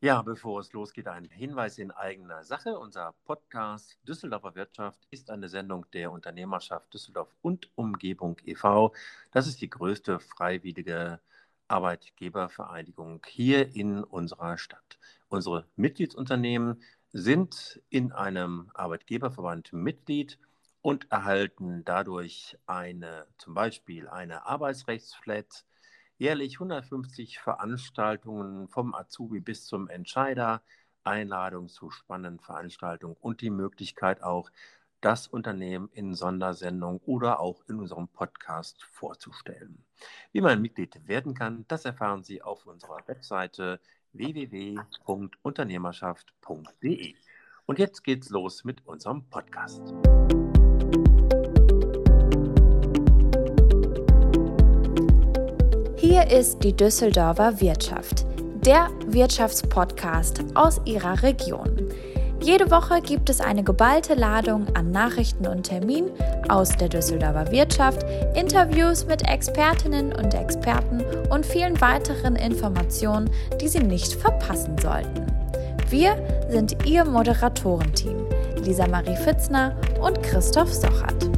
Ja, bevor es losgeht, ein Hinweis in eigener Sache. Unser Podcast Düsseldorfer Wirtschaft ist eine Sendung der Unternehmerschaft Düsseldorf und Umgebung e.V. Das ist die größte freiwillige Arbeitgebervereinigung hier in unserer Stadt. Unsere Mitgliedsunternehmen sind in einem Arbeitgeberverband Mitglied und erhalten dadurch eine, zum Beispiel eine Arbeitsrechtsflat, jährlich 150 Veranstaltungen vom Azubi bis zum Entscheider, Einladungen zu spannenden Veranstaltungen und die Möglichkeit auch, das Unternehmen in Sondersendung oder auch in unserem Podcast vorzustellen. Wie man Mitglied werden kann, das erfahren Sie auf unserer Webseite www.unternehmerschaft.de. Und jetzt geht's los mit unserem Podcast. Ist die Düsseldorfer Wirtschaft, der Wirtschaftspodcast aus Ihrer Region. Jede Woche gibt es eine geballte Ladung an Nachrichten und Terminen aus der Düsseldorfer Wirtschaft, Interviews mit Expertinnen und Experten und vielen weiteren Informationen, die Sie nicht verpassen sollten. Wir sind Ihr Moderatorenteam, Lisa Marie Fitzner und Christoph Sochert.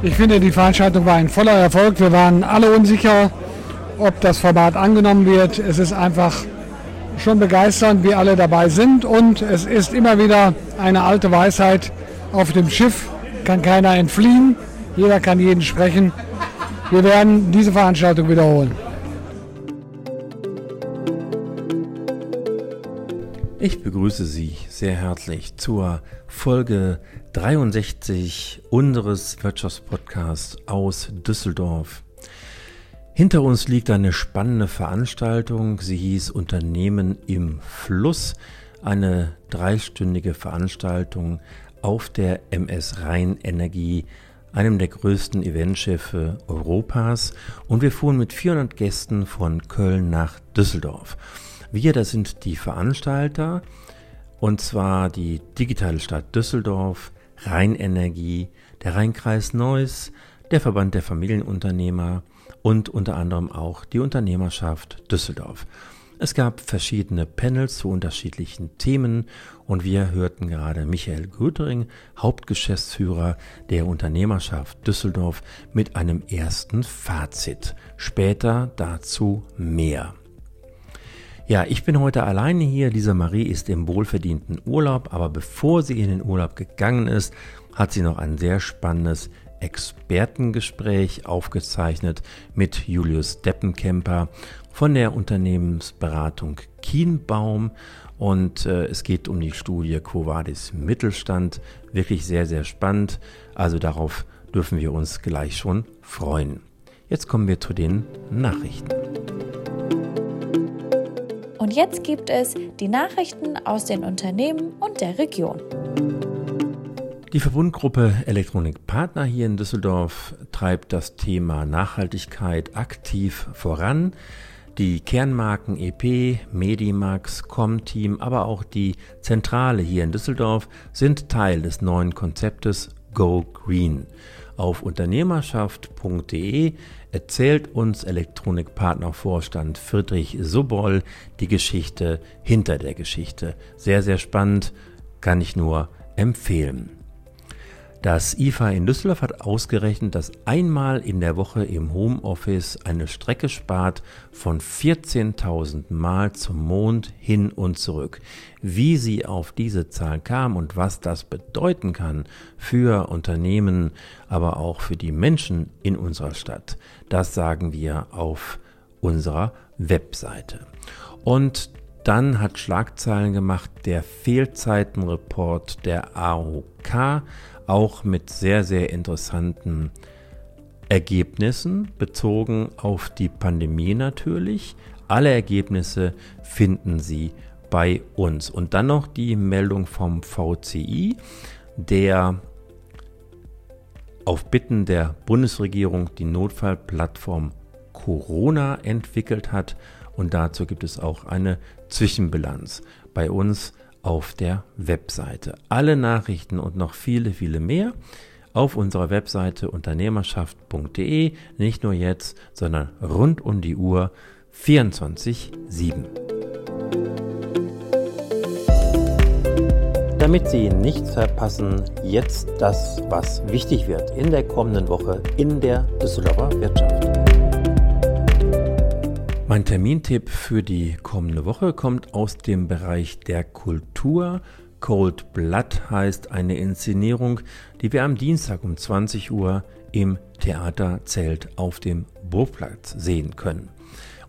Ich finde, die Veranstaltung war ein voller Erfolg. Wir waren alle unsicher, ob das Format angenommen wird. Es ist einfach schon begeisternd, wie alle dabei sind. Und es ist immer wieder eine alte Weisheit, auf dem Schiff kann keiner entfliehen, jeder kann jeden sprechen. Wir werden diese Veranstaltung wiederholen. Ich begrüße Sie sehr herzlich zur Folge 63 unseres Wirtschaftspodcasts aus Düsseldorf. Hinter uns liegt eine spannende Veranstaltung. Sie hieß Unternehmen im Fluss. Eine dreistündige Veranstaltung auf der MS Rheinenergie, einem der größten Eventschiffe Europas. Und wir fuhren mit 400 Gästen von Köln nach Düsseldorf. Wir, das sind die Veranstalter, und zwar die digitale Stadt Düsseldorf, Rheinenergie, der Rheinkreis Neuss, der Verband der Familienunternehmer und unter anderem auch die Unternehmerschaft Düsseldorf. Es gab verschiedene Panels zu unterschiedlichen Themen und wir hörten gerade Michael Grütering, Hauptgeschäftsführer der Unternehmerschaft Düsseldorf, mit einem ersten Fazit. Später dazu mehr. Ja, ich bin heute alleine hier. Lisa Marie ist im wohlverdienten Urlaub, aber bevor sie in den Urlaub gegangen ist, hat sie noch ein sehr spannendes Expertengespräch aufgezeichnet mit Julius Deppenkemper von der Unternehmensberatung Kienbaum und äh, es geht um die Studie Quo Vadis Mittelstand. Wirklich sehr, sehr spannend. Also darauf dürfen wir uns gleich schon freuen. Jetzt kommen wir zu den Nachrichten. Und jetzt gibt es die Nachrichten aus den Unternehmen und der Region. Die Verbundgruppe Elektronikpartner hier in Düsseldorf treibt das Thema Nachhaltigkeit aktiv voran. Die Kernmarken EP, Medimax, Comteam, aber auch die Zentrale hier in Düsseldorf sind Teil des neuen Konzeptes Go Green. Auf unternehmerschaft.de erzählt uns Elektronikpartnervorstand Friedrich Suboll die Geschichte hinter der Geschichte. Sehr, sehr spannend, kann ich nur empfehlen. Das IFA in Düsseldorf hat ausgerechnet, dass einmal in der Woche im Homeoffice eine Strecke spart von 14.000 Mal zum Mond hin und zurück. Wie sie auf diese Zahl kam und was das bedeuten kann für Unternehmen, aber auch für die Menschen in unserer Stadt, das sagen wir auf unserer Webseite. Und dann hat Schlagzeilen gemacht der Fehlzeitenreport der AOK auch mit sehr, sehr interessanten Ergebnissen bezogen auf die Pandemie natürlich. Alle Ergebnisse finden Sie bei uns. Und dann noch die Meldung vom VCI, der auf Bitten der Bundesregierung die Notfallplattform Corona entwickelt hat. Und dazu gibt es auch eine Zwischenbilanz. Bei uns auf der Webseite. Alle Nachrichten und noch viele, viele mehr auf unserer Webseite unternehmerschaft.de, nicht nur jetzt, sondern rund um die Uhr 24-7. Damit Sie nichts verpassen, jetzt das, was wichtig wird in der kommenden Woche in der Düsseldorfer Wirtschaft. Mein Termintipp für die kommende Woche kommt aus dem Bereich der Kultur. Cold Blood heißt eine Inszenierung, die wir am Dienstag um 20 Uhr im Theaterzelt auf dem Burgplatz sehen können.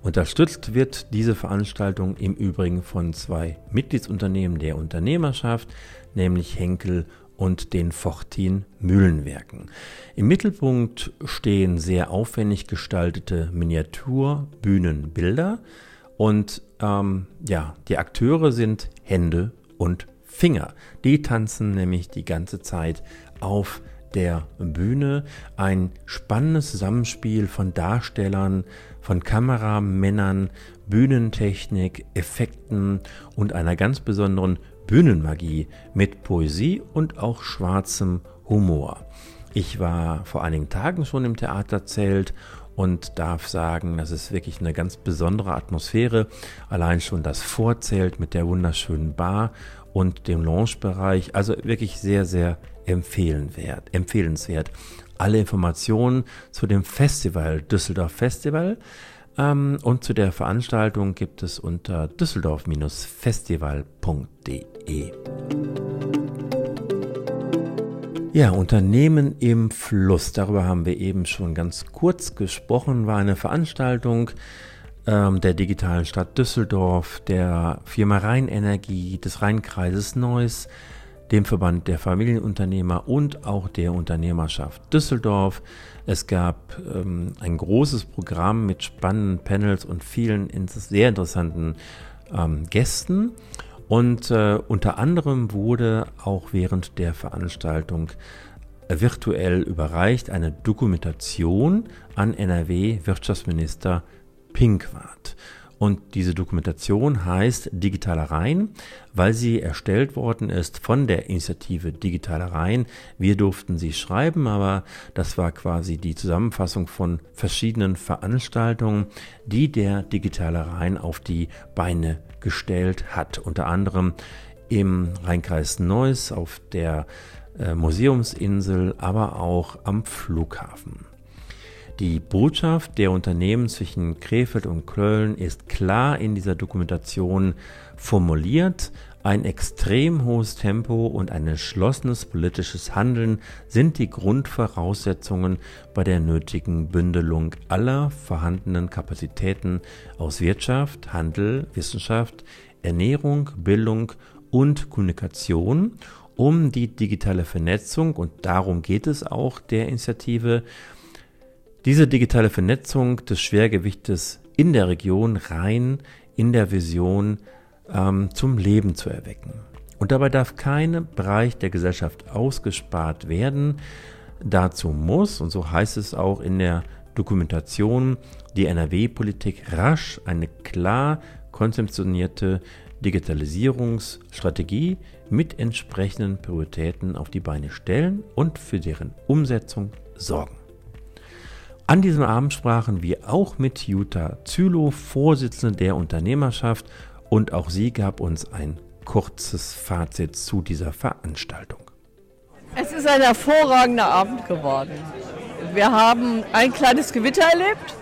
Unterstützt wird diese Veranstaltung im Übrigen von zwei Mitgliedsunternehmen der Unternehmerschaft, nämlich Henkel und den Fortin Mühlenwerken. Im Mittelpunkt stehen sehr aufwendig gestaltete Miniaturbühnenbilder und ähm, ja, die Akteure sind Hände und Finger. Die tanzen nämlich die ganze Zeit auf der Bühne. Ein spannendes Zusammenspiel von Darstellern, von Kameramännern, Bühnentechnik, Effekten und einer ganz besonderen Bühnenmagie mit Poesie und auch schwarzem Humor. Ich war vor einigen Tagen schon im Theaterzelt und darf sagen, das ist wirklich eine ganz besondere Atmosphäre. Allein schon das Vorzelt mit der wunderschönen Bar und dem Lounge-Bereich. Also wirklich sehr, sehr empfehlenswert. empfehlenswert alle Informationen zu dem Festival Düsseldorf Festival und zu der Veranstaltung gibt es unter düsseldorf-festival.de. Ja, Unternehmen im Fluss, darüber haben wir eben schon ganz kurz gesprochen, war eine Veranstaltung ähm, der digitalen Stadt Düsseldorf, der Firma Rheinenergie, des Rheinkreises Neuss, dem Verband der Familienunternehmer und auch der Unternehmerschaft Düsseldorf. Es gab ähm, ein großes Programm mit spannenden Panels und vielen sehr interessanten ähm, Gästen. Und äh, unter anderem wurde auch während der Veranstaltung virtuell überreicht eine Dokumentation an NRW-Wirtschaftsminister Pinkwart. Und diese Dokumentation heißt Digitale Rhein, weil sie erstellt worden ist von der Initiative Digitale Rhein. Wir durften sie schreiben, aber das war quasi die Zusammenfassung von verschiedenen Veranstaltungen, die der Digitale Rhein auf die Beine gestellt hat. Unter anderem im Rheinkreis Neuss auf der äh, Museumsinsel, aber auch am Flughafen. Die Botschaft der Unternehmen zwischen Krefeld und Köln ist klar in dieser Dokumentation formuliert. Ein extrem hohes Tempo und ein entschlossenes politisches Handeln sind die Grundvoraussetzungen bei der nötigen Bündelung aller vorhandenen Kapazitäten aus Wirtschaft, Handel, Wissenschaft, Ernährung, Bildung und Kommunikation, um die digitale Vernetzung, und darum geht es auch der Initiative, diese digitale Vernetzung des Schwergewichtes in der Region rein in der Vision ähm, zum Leben zu erwecken. Und dabei darf kein Bereich der Gesellschaft ausgespart werden. Dazu muss, und so heißt es auch in der Dokumentation, die NRW-Politik rasch eine klar konzeptionierte Digitalisierungsstrategie mit entsprechenden Prioritäten auf die Beine stellen und für deren Umsetzung sorgen. An diesem Abend sprachen wir auch mit Jutta Zylo, Vorsitzende der Unternehmerschaft, und auch sie gab uns ein kurzes Fazit zu dieser Veranstaltung. Es ist ein hervorragender Abend geworden. Wir haben ein kleines Gewitter erlebt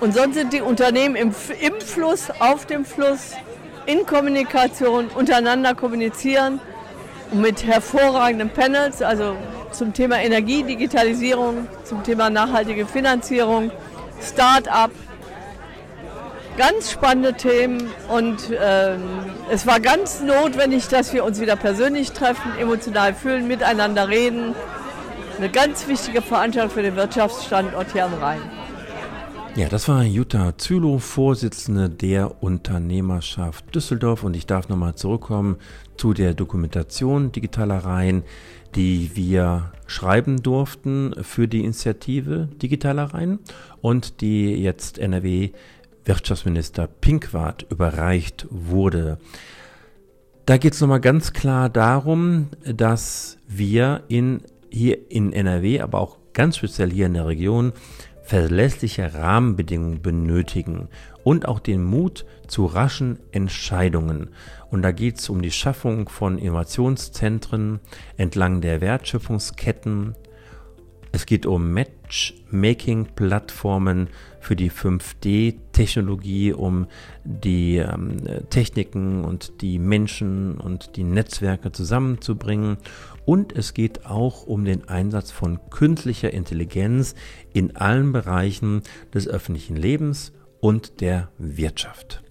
und sonst sind die Unternehmen im, im Fluss, auf dem Fluss, in Kommunikation, untereinander kommunizieren und mit hervorragenden Panels, also zum Thema Energie, Digitalisierung, zum Thema nachhaltige Finanzierung, Start-up. Ganz spannende Themen und äh, es war ganz notwendig, dass wir uns wieder persönlich treffen, emotional fühlen, miteinander reden. Eine ganz wichtige Veranstaltung für den Wirtschaftsstandort hier am Rhein. Ja, das war Jutta Zülow, Vorsitzende der Unternehmerschaft Düsseldorf. Und ich darf nochmal zurückkommen zu der Dokumentation digitaler Rhein die wir schreiben durften für die Initiative Digitaler Rhein und die jetzt NRW Wirtschaftsminister Pinkwart überreicht wurde. Da geht es nochmal ganz klar darum, dass wir in hier in NRW, aber auch ganz speziell hier in der Region verlässliche Rahmenbedingungen benötigen und auch den Mut zu raschen Entscheidungen. Und da geht es um die Schaffung von Innovationszentren entlang der Wertschöpfungsketten. Es geht um Matchmaking-Plattformen für die 5D-Technologie, um die ähm, Techniken und die Menschen und die Netzwerke zusammenzubringen. Und es geht auch um den Einsatz von künstlicher Intelligenz in allen Bereichen des öffentlichen Lebens und der Wirtschaft.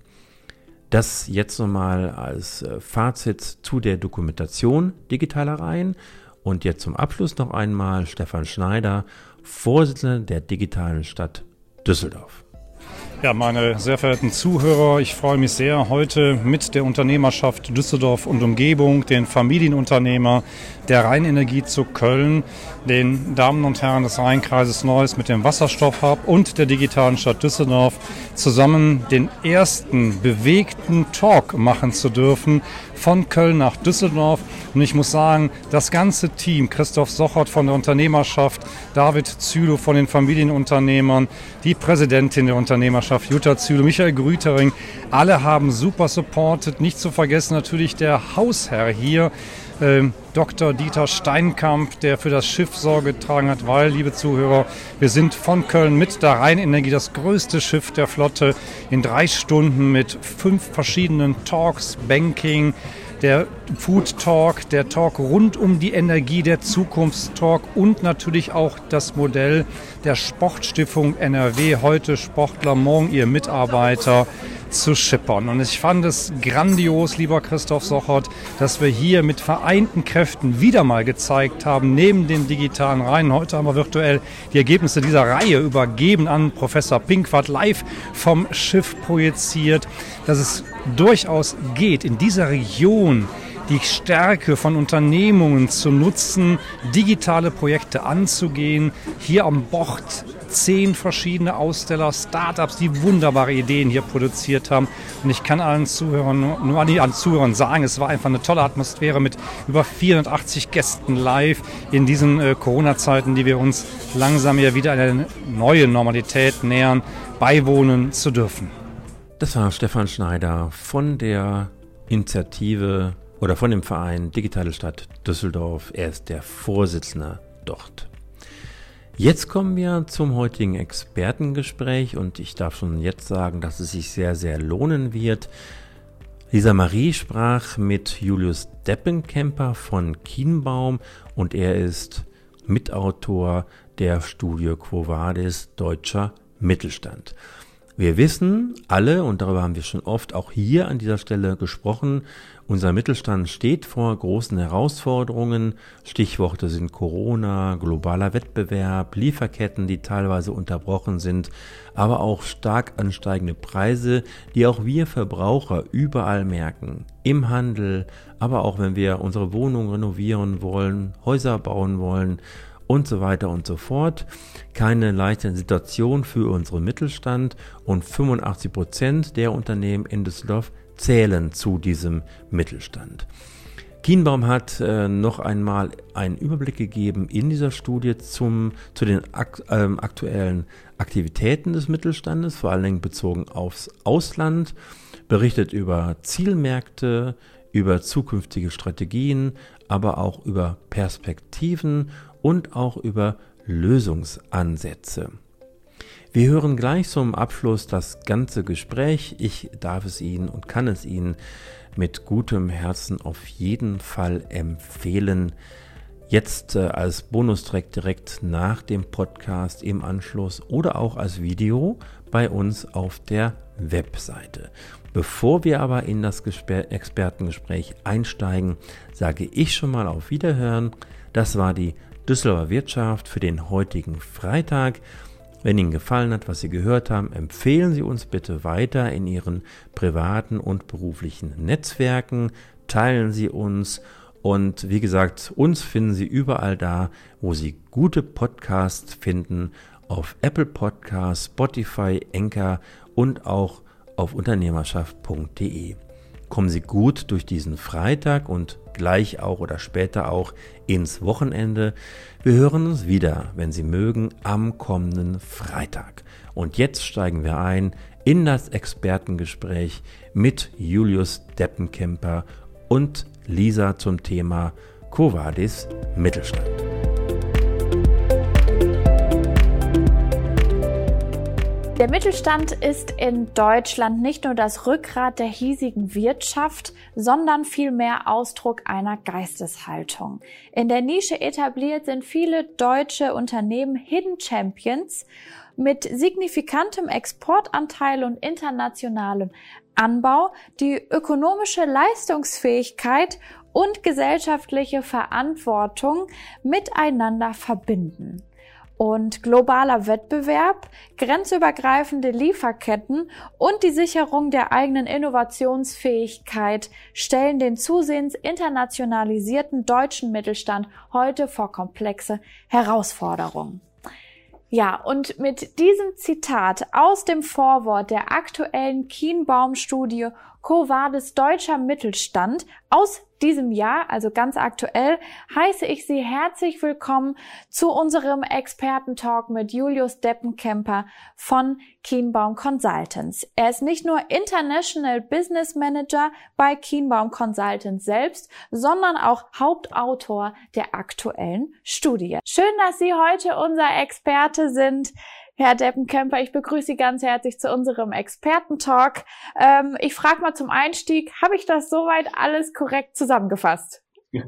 Das jetzt nochmal als äh, Fazit zu der Dokumentation digitaler Reihen. Und jetzt zum Abschluss noch einmal Stefan Schneider, Vorsitzender der digitalen Stadt Düsseldorf. Ja, meine sehr verehrten Zuhörer, ich freue mich sehr, heute mit der Unternehmerschaft Düsseldorf und Umgebung, den Familienunternehmer der Rheinenergie zu Köln, den Damen und Herren des Rheinkreises Neuss mit dem Wasserstoffhub und der digitalen Stadt Düsseldorf zusammen den ersten bewegten Talk machen zu dürfen von Köln nach Düsseldorf. Und ich muss sagen, das ganze Team, Christoph Sochert von der Unternehmerschaft, David Zülow von den Familienunternehmern, die Präsidentin der Unternehmerschaft Jutta Zülow, Michael Grütering, alle haben super supportet. Nicht zu vergessen natürlich der Hausherr hier, äh, Dr. Dieter Steinkamp, der für das Schiff Sorge getragen hat, weil, liebe Zuhörer, wir sind von Köln mit der Rheinenergie das größte Schiff der Flotte in drei Stunden mit fünf verschiedenen Talks, Banking, der Food Talk, der Talk rund um die Energie, der Zukunftstalk und natürlich auch das Modell der Sportstiftung NRW, heute Sportler, morgen ihr Mitarbeiter zu schippern. Und ich fand es grandios, lieber Christoph Sochert, dass wir hier mit vereinten Kräften wieder mal gezeigt haben, neben den digitalen Reihen. Heute haben wir virtuell die Ergebnisse dieser Reihe übergeben an Professor Pinkwart live vom Schiff projiziert, dass es durchaus geht, in dieser Region die Stärke von Unternehmungen zu nutzen, digitale Projekte anzugehen. Hier am Bord zehn verschiedene Aussteller, Startups, die wunderbare Ideen hier produziert haben. Und ich kann allen Zuhörern nur, an Zuhörern sagen, es war einfach eine tolle Atmosphäre mit über 480 Gästen live in diesen äh, Corona-Zeiten, die wir uns langsam ja wieder einer neuen Normalität nähern, beiwohnen zu dürfen. Das war Stefan Schneider von der Initiative oder von dem Verein Digitale Stadt Düsseldorf. Er ist der Vorsitzende dort. Jetzt kommen wir zum heutigen Expertengespräch und ich darf schon jetzt sagen, dass es sich sehr, sehr lohnen wird. Lisa Marie sprach mit Julius Deppenkemper von Kienbaum und er ist Mitautor der Studie Quo Vadis Deutscher Mittelstand. Wir wissen alle, und darüber haben wir schon oft auch hier an dieser Stelle gesprochen, unser Mittelstand steht vor großen Herausforderungen. Stichworte sind Corona, globaler Wettbewerb, Lieferketten, die teilweise unterbrochen sind, aber auch stark ansteigende Preise, die auch wir Verbraucher überall merken. Im Handel, aber auch wenn wir unsere Wohnung renovieren wollen, Häuser bauen wollen und so weiter und so fort. Keine leichte Situation für unseren Mittelstand und 85 Prozent der Unternehmen in Düsseldorf zählen zu diesem Mittelstand. Kienbaum hat äh, noch einmal einen Überblick gegeben in dieser Studie zum, zu den ak äh, aktuellen Aktivitäten des Mittelstandes, vor allen Dingen bezogen aufs Ausland, berichtet über Zielmärkte, über zukünftige Strategien, aber auch über Perspektiven und auch über Lösungsansätze. Wir hören gleich zum Abschluss das ganze Gespräch. Ich darf es Ihnen und kann es Ihnen mit gutem Herzen auf jeden Fall empfehlen. Jetzt äh, als Bonustrack direkt nach dem Podcast im Anschluss oder auch als Video bei uns auf der Webseite. Bevor wir aber in das Gesper Expertengespräch einsteigen, sage ich schon mal auf Wiederhören. Das war die Düsseldorfer Wirtschaft für den heutigen Freitag. Wenn Ihnen gefallen hat, was Sie gehört haben, empfehlen Sie uns bitte weiter in Ihren privaten und beruflichen Netzwerken. Teilen Sie uns und wie gesagt, uns finden Sie überall da, wo Sie gute Podcasts finden, auf Apple Podcasts, Spotify, Enker und auch auf unternehmerschaft.de. Kommen Sie gut durch diesen Freitag und gleich auch oder später auch ins Wochenende. Wir hören uns wieder, wenn Sie mögen, am kommenden Freitag. Und jetzt steigen wir ein in das Expertengespräch mit Julius Deppenkemper und Lisa zum Thema Covadis Mittelstand. Der Mittelstand ist in Deutschland nicht nur das Rückgrat der hiesigen Wirtschaft, sondern vielmehr Ausdruck einer Geisteshaltung. In der Nische etabliert sind viele deutsche Unternehmen Hidden Champions mit signifikantem Exportanteil und internationalem Anbau, die ökonomische Leistungsfähigkeit und gesellschaftliche Verantwortung miteinander verbinden. Und globaler Wettbewerb, grenzübergreifende Lieferketten und die Sicherung der eigenen Innovationsfähigkeit stellen den zusehends internationalisierten deutschen Mittelstand heute vor komplexe Herausforderungen. Ja, und mit diesem Zitat aus dem Vorwort der aktuellen Kienbaum-Studie Covades Deutscher Mittelstand aus diesem Jahr, also ganz aktuell, heiße ich Sie herzlich willkommen zu unserem Expertentalk mit Julius Deppenkemper von Kienbaum Consultants. Er ist nicht nur International Business Manager bei Kienbaum Consultants selbst, sondern auch Hauptautor der aktuellen Studie. Schön, dass Sie heute unser Experte sind. Herr Deppenkemper, ich begrüße Sie ganz herzlich zu unserem Expertentalk. Ähm, ich frage mal zum Einstieg, habe ich das soweit alles korrekt zusammengefasst?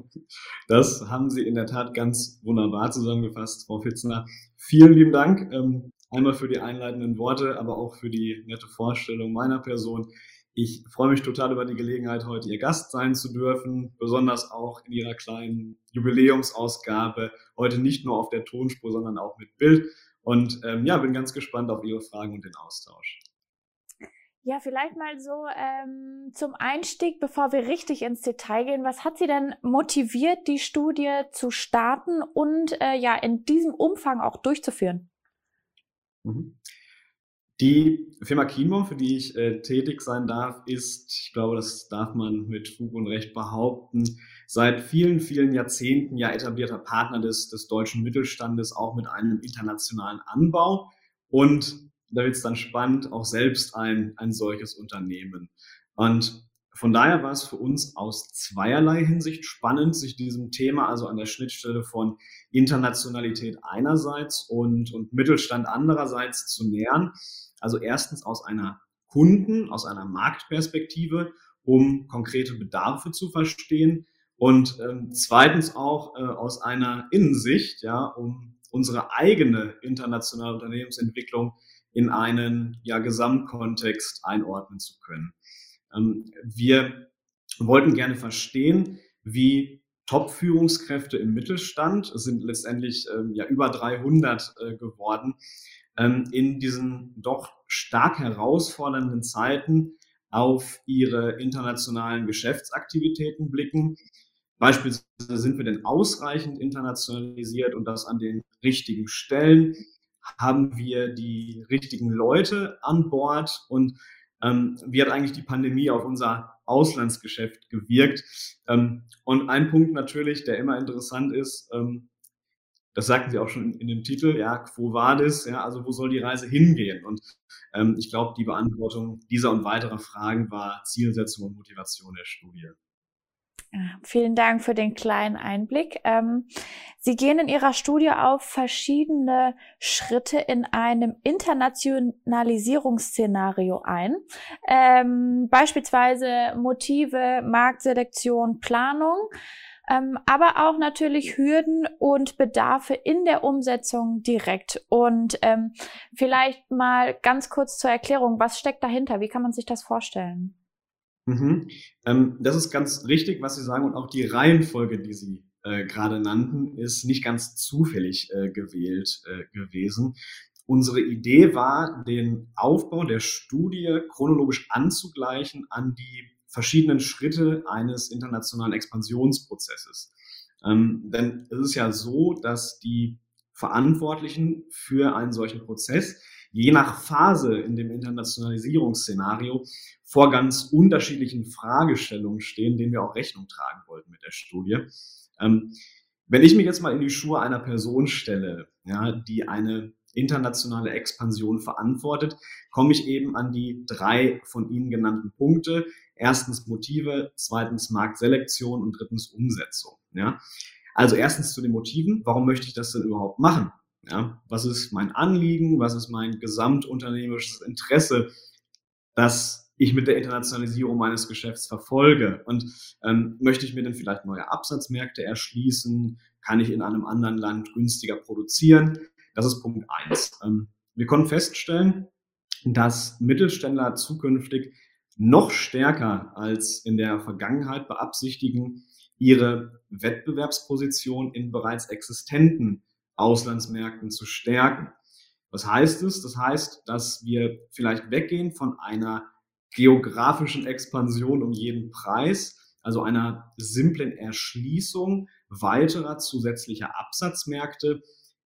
Das haben Sie in der Tat ganz wunderbar zusammengefasst, Frau Fitzner. Vielen lieben Dank. Ähm, einmal für die einleitenden Worte, aber auch für die nette Vorstellung meiner Person. Ich freue mich total über die Gelegenheit, heute Ihr Gast sein zu dürfen, besonders auch in Ihrer kleinen Jubiläumsausgabe. Heute nicht nur auf der Tonspur, sondern auch mit Bild. Und ähm, ja, bin ganz gespannt auf Ihre Fragen und den Austausch. Ja, vielleicht mal so ähm, zum Einstieg, bevor wir richtig ins Detail gehen. Was hat Sie denn motiviert, die Studie zu starten und äh, ja in diesem Umfang auch durchzuführen? Mhm. Die Firma Kienbaum, für die ich äh, tätig sein darf, ist, ich glaube, das darf man mit Fug und Recht behaupten, seit vielen, vielen Jahrzehnten ja etablierter Partner des, des deutschen Mittelstandes, auch mit einem internationalen Anbau. Und da wird es dann spannend, auch selbst ein, ein solches Unternehmen. Und von daher war es für uns aus zweierlei Hinsicht spannend, sich diesem Thema, also an der Schnittstelle von Internationalität einerseits und, und Mittelstand andererseits zu nähern. Also erstens aus einer Kunden, aus einer Marktperspektive, um konkrete Bedarfe zu verstehen. Und ähm, zweitens auch äh, aus einer Innensicht, ja, um unsere eigene internationale Unternehmensentwicklung in einen ja, Gesamtkontext einordnen zu können. Ähm, wir wollten gerne verstehen, wie Top-Führungskräfte im Mittelstand, es sind letztendlich ähm, ja über 300 äh, geworden, ähm, in diesen doch stark herausfordernden Zeiten auf ihre internationalen Geschäftsaktivitäten blicken. Beispielsweise sind wir denn ausreichend internationalisiert und das an den richtigen Stellen? Haben wir die richtigen Leute an Bord? Und ähm, wie hat eigentlich die Pandemie auf unser Auslandsgeschäft gewirkt? Ähm, und ein Punkt natürlich, der immer interessant ist, ähm, das sagten Sie auch schon in, in, dem Titel, ja, quo vadis, ja, also wo soll die Reise hingehen? Und ähm, ich glaube, die Beantwortung dieser und weiterer Fragen war Zielsetzung und Motivation der Studie. Vielen Dank für den kleinen Einblick. Ähm, Sie gehen in Ihrer Studie auf verschiedene Schritte in einem Internationalisierungsszenario ein. Ähm, beispielsweise Motive, Marktselektion, Planung ähm, aber auch natürlich Hürden und Bedarfe in der Umsetzung direkt. Und vielleicht mal ganz kurz zur Erklärung, was steckt dahinter? Wie kann man sich das vorstellen? Mhm. Ähm, das ist ganz richtig, was Sie sagen und auch die Reihenfolge, die Sie äh, gerade nannten, ist nicht ganz zufällig äh, gewählt äh, gewesen. Unsere Idee war, den Aufbau der Studie chronologisch anzugleichen an die verschiedenen Schritte eines internationalen Expansionsprozesses. Ähm, denn es ist ja so, dass die Verantwortlichen für einen solchen Prozess je nach Phase in dem Internationalisierungsszenario vor ganz unterschiedlichen Fragestellungen stehen, denen wir auch Rechnung tragen wollten mit der Studie. Ähm, wenn ich mich jetzt mal in die Schuhe einer Person stelle, ja, die eine internationale Expansion verantwortet, komme ich eben an die drei von Ihnen genannten Punkte. Erstens Motive, zweitens Marktselektion und drittens Umsetzung. Ja. Also erstens zu den Motiven. Warum möchte ich das denn überhaupt machen? Ja, was ist mein Anliegen? Was ist mein gesamtunternehmerisches Interesse, das ich mit der Internationalisierung meines Geschäfts verfolge? Und ähm, möchte ich mir denn vielleicht neue Absatzmärkte erschließen? Kann ich in einem anderen Land günstiger produzieren? Das ist Punkt eins. Ähm, wir konnten feststellen, dass Mittelständler zukünftig noch stärker als in der Vergangenheit beabsichtigen, ihre Wettbewerbsposition in bereits existenten Auslandsmärkten zu stärken. Was heißt es? Das heißt, dass wir vielleicht weggehen von einer geografischen Expansion um jeden Preis, also einer simplen Erschließung weiterer zusätzlicher Absatzmärkte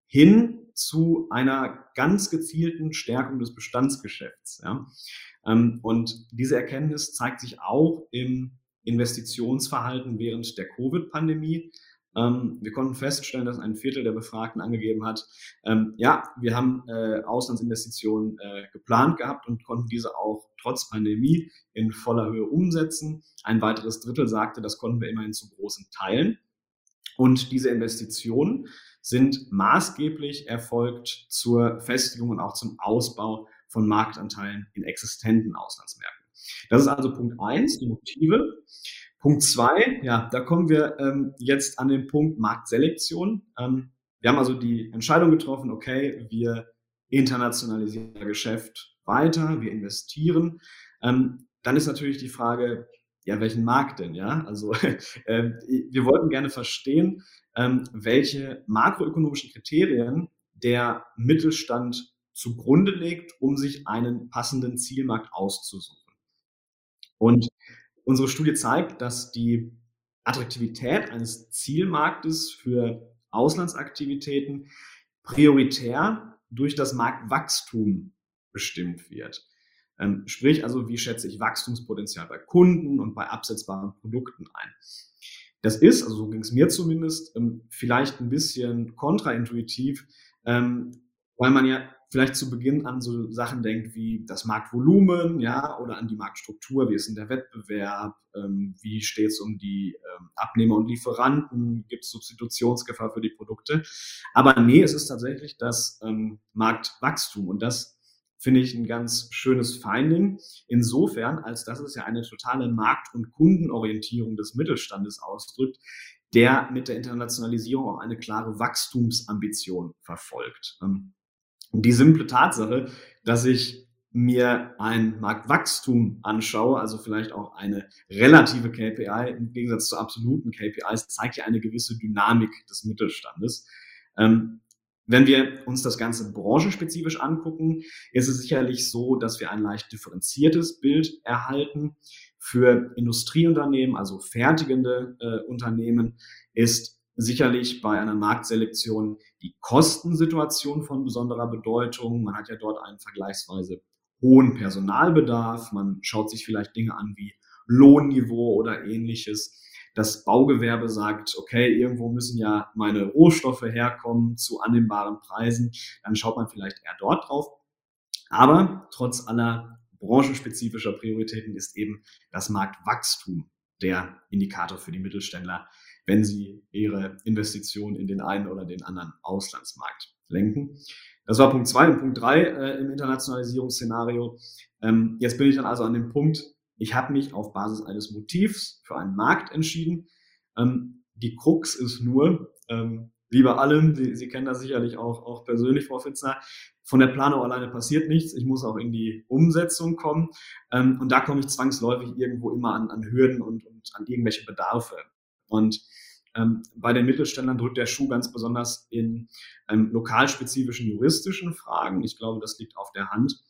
hin zu einer ganz gezielten Stärkung des Bestandsgeschäfts. Ja. Ähm, und diese Erkenntnis zeigt sich auch im Investitionsverhalten während der Covid-Pandemie. Ähm, wir konnten feststellen, dass ein Viertel der Befragten angegeben hat, ähm, ja, wir haben äh, Auslandsinvestitionen äh, geplant gehabt und konnten diese auch trotz Pandemie in voller Höhe umsetzen. Ein weiteres Drittel sagte, das konnten wir immerhin zu großen Teilen. Und diese Investitionen sind maßgeblich erfolgt zur Festigung und auch zum Ausbau von Marktanteilen in existenten Auslandsmärkten. Das ist also Punkt eins, die Motive. Punkt zwei, ja, da kommen wir ähm, jetzt an den Punkt Marktselektion. Ähm, wir haben also die Entscheidung getroffen, okay, wir internationalisieren das Geschäft weiter, wir investieren. Ähm, dann ist natürlich die Frage, ja, welchen Markt denn, ja? Also äh, wir wollten gerne verstehen, ähm, welche makroökonomischen Kriterien der Mittelstand zugrunde legt, um sich einen passenden Zielmarkt auszusuchen. Und unsere Studie zeigt, dass die Attraktivität eines Zielmarktes für Auslandsaktivitäten prioritär durch das Marktwachstum bestimmt wird. Ähm, sprich also, wie schätze ich Wachstumspotenzial bei Kunden und bei absetzbaren Produkten ein. Das ist, also so ging es mir zumindest, ähm, vielleicht ein bisschen kontraintuitiv, ähm, weil man ja vielleicht zu Beginn an so Sachen denkt wie das Marktvolumen, ja, oder an die Marktstruktur, wie ist denn der Wettbewerb, ähm, wie steht es um die ähm, Abnehmer und Lieferanten, gibt es Substitutionsgefahr für die Produkte. Aber nee, es ist tatsächlich das ähm, Marktwachstum und das finde ich ein ganz schönes Finding. Insofern, als dass es ja eine totale Markt- und Kundenorientierung des Mittelstandes ausdrückt, der mit der Internationalisierung auch eine klare Wachstumsambition verfolgt. Ähm, die simple Tatsache, dass ich mir ein Marktwachstum anschaue, also vielleicht auch eine relative KPI im Gegensatz zu absoluten KPIs, zeigt ja eine gewisse Dynamik des Mittelstandes. Ähm, wenn wir uns das Ganze branchenspezifisch angucken, ist es sicherlich so, dass wir ein leicht differenziertes Bild erhalten. Für Industrieunternehmen, also fertigende äh, Unternehmen, ist sicherlich bei einer Marktselektion die Kostensituation von besonderer Bedeutung. Man hat ja dort einen vergleichsweise hohen Personalbedarf. Man schaut sich vielleicht Dinge an wie Lohnniveau oder ähnliches. Das Baugewerbe sagt, okay, irgendwo müssen ja meine Rohstoffe herkommen zu annehmbaren Preisen. Dann schaut man vielleicht eher dort drauf. Aber trotz aller branchenspezifischer Prioritäten ist eben das Marktwachstum der Indikator für die Mittelständler, wenn sie ihre Investitionen in den einen oder den anderen Auslandsmarkt lenken. Das war Punkt zwei und Punkt drei äh, im Internationalisierungsszenario. Ähm, jetzt bin ich dann also an dem Punkt, ich habe mich auf Basis eines Motivs für einen Markt entschieden. Ähm, die Krux ist nur, ähm, lieber allem, Sie, Sie kennen das sicherlich auch, auch persönlich, Frau Fitzner, von der Planung alleine passiert nichts. Ich muss auch in die Umsetzung kommen. Ähm, und da komme ich zwangsläufig irgendwo immer an, an Hürden und, und an irgendwelche Bedarfe. Und ähm, bei den Mittelständlern drückt der Schuh ganz besonders in ähm, lokalspezifischen juristischen Fragen. Ich glaube, das liegt auf der Hand.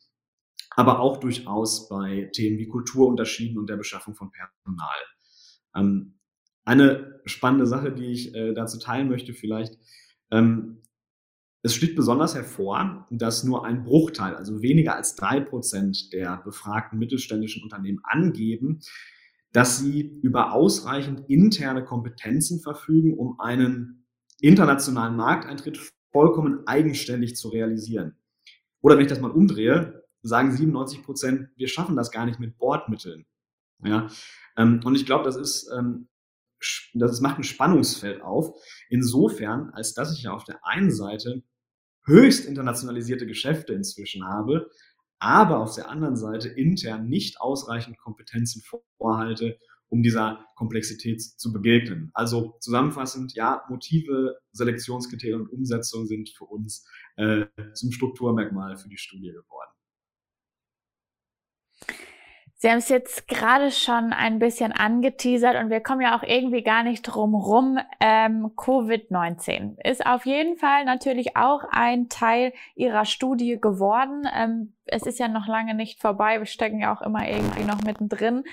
Aber auch durchaus bei Themen wie Kulturunterschieden und der Beschaffung von Personal. Ähm, eine spannende Sache, die ich äh, dazu teilen möchte, vielleicht. Ähm, es sticht besonders hervor, dass nur ein Bruchteil, also weniger als drei Prozent der befragten mittelständischen Unternehmen angeben, dass sie über ausreichend interne Kompetenzen verfügen, um einen internationalen Markteintritt vollkommen eigenständig zu realisieren. Oder wenn ich das mal umdrehe, sagen 97 Prozent, wir schaffen das gar nicht mit Bordmitteln. Ja, ähm, und ich glaube, das ist, ähm, das macht ein Spannungsfeld auf. Insofern, als dass ich ja auf der einen Seite höchst internationalisierte Geschäfte inzwischen habe, aber auf der anderen Seite intern nicht ausreichend Kompetenzen vorhalte, um dieser Komplexität zu begegnen. Also zusammenfassend, ja, Motive, Selektionskriterien und Umsetzung sind für uns äh, zum Strukturmerkmal für die Studie geworden. Sie haben es jetzt gerade schon ein bisschen angeteasert und wir kommen ja auch irgendwie gar nicht drum rum. Ähm, Covid-19 ist auf jeden Fall natürlich auch ein Teil Ihrer Studie geworden. Ähm, es ist ja noch lange nicht vorbei. Wir stecken ja auch immer irgendwie noch mittendrin.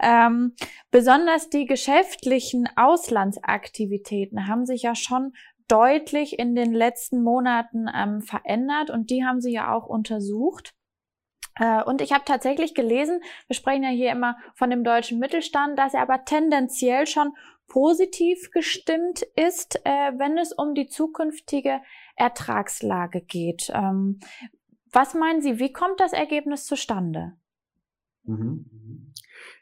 Ähm, besonders die geschäftlichen Auslandsaktivitäten haben sich ja schon deutlich in den letzten Monaten ähm, verändert und die haben Sie ja auch untersucht. Äh, und ich habe tatsächlich gelesen, wir sprechen ja hier immer von dem deutschen Mittelstand, dass er aber tendenziell schon positiv gestimmt ist, äh, wenn es um die zukünftige Ertragslage geht. Ähm, was meinen Sie, wie kommt das Ergebnis zustande? Mhm.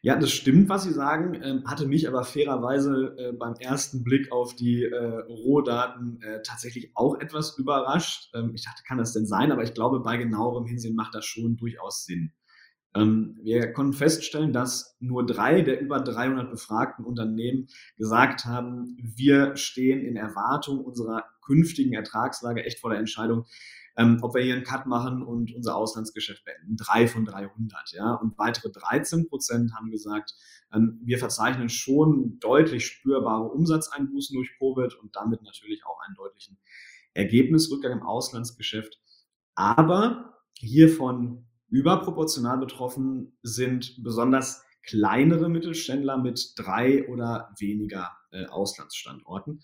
Ja, das stimmt, was Sie sagen, ähm, hatte mich aber fairerweise äh, beim ersten Blick auf die äh, Rohdaten äh, tatsächlich auch etwas überrascht. Ähm, ich dachte, kann das denn sein? Aber ich glaube, bei genauerem Hinsehen macht das schon durchaus Sinn. Ähm, wir konnten feststellen, dass nur drei der über 300 befragten Unternehmen gesagt haben, wir stehen in Erwartung unserer künftigen Ertragslage echt vor der Entscheidung, ähm, ob wir hier einen Cut machen und unser Auslandsgeschäft beenden. Drei von 300, ja. Und weitere 13 Prozent haben gesagt, ähm, wir verzeichnen schon deutlich spürbare Umsatzeinbußen durch Covid und damit natürlich auch einen deutlichen Ergebnisrückgang im Auslandsgeschäft. Aber hiervon überproportional betroffen sind besonders kleinere Mittelständler mit drei oder weniger äh, Auslandsstandorten.